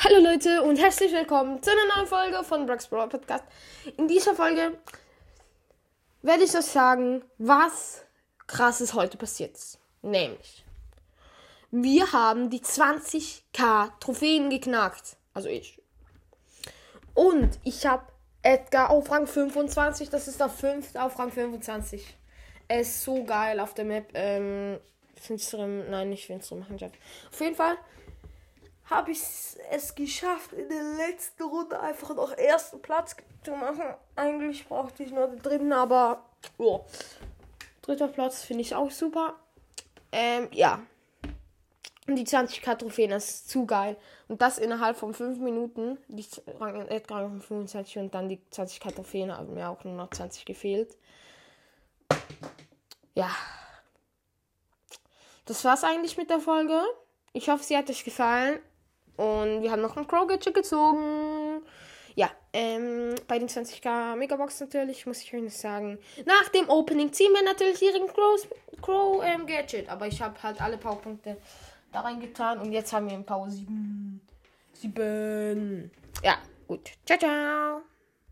Hallo Leute und herzlich willkommen zu einer neuen Folge von Brax Brawl Podcast. In dieser Folge werde ich euch sagen, was krasses heute passiert ist. Nämlich, wir haben die 20k Trophäen geknackt. Also ich. Und ich habe Edgar auf Rang 25. Das ist der fünfte auf Rang 25. Er ist so geil auf der Map. Ähm, finsterem, nein, nicht finsterem. Auf jeden Fall habe ich es geschafft, in der letzten Runde einfach noch ersten Platz zu machen. Eigentlich brauchte ich nur den dritten, aber oh, dritter Platz finde ich auch super. Ähm, ja. Und die 20k Trophäen, das ist zu geil. Und das innerhalb von 5 Minuten. Die Rang Edgar auf 25 und dann die 20k Trophäen haben mir auch nur noch 20 gefehlt. Ja. Das war's eigentlich mit der Folge. Ich hoffe, sie hat euch gefallen. Und wir haben noch ein Crow-Gadget gezogen. Ja, ähm, bei den 20k Megabox natürlich, muss ich euch sagen. Nach dem Opening ziehen wir natürlich ihren Crow-Gadget. Crow, ähm, Gadget. Aber ich habe halt alle Powerpunkte da reingetan. Und jetzt haben wir ein Power 7. 7. Ja, gut. Ciao, ciao.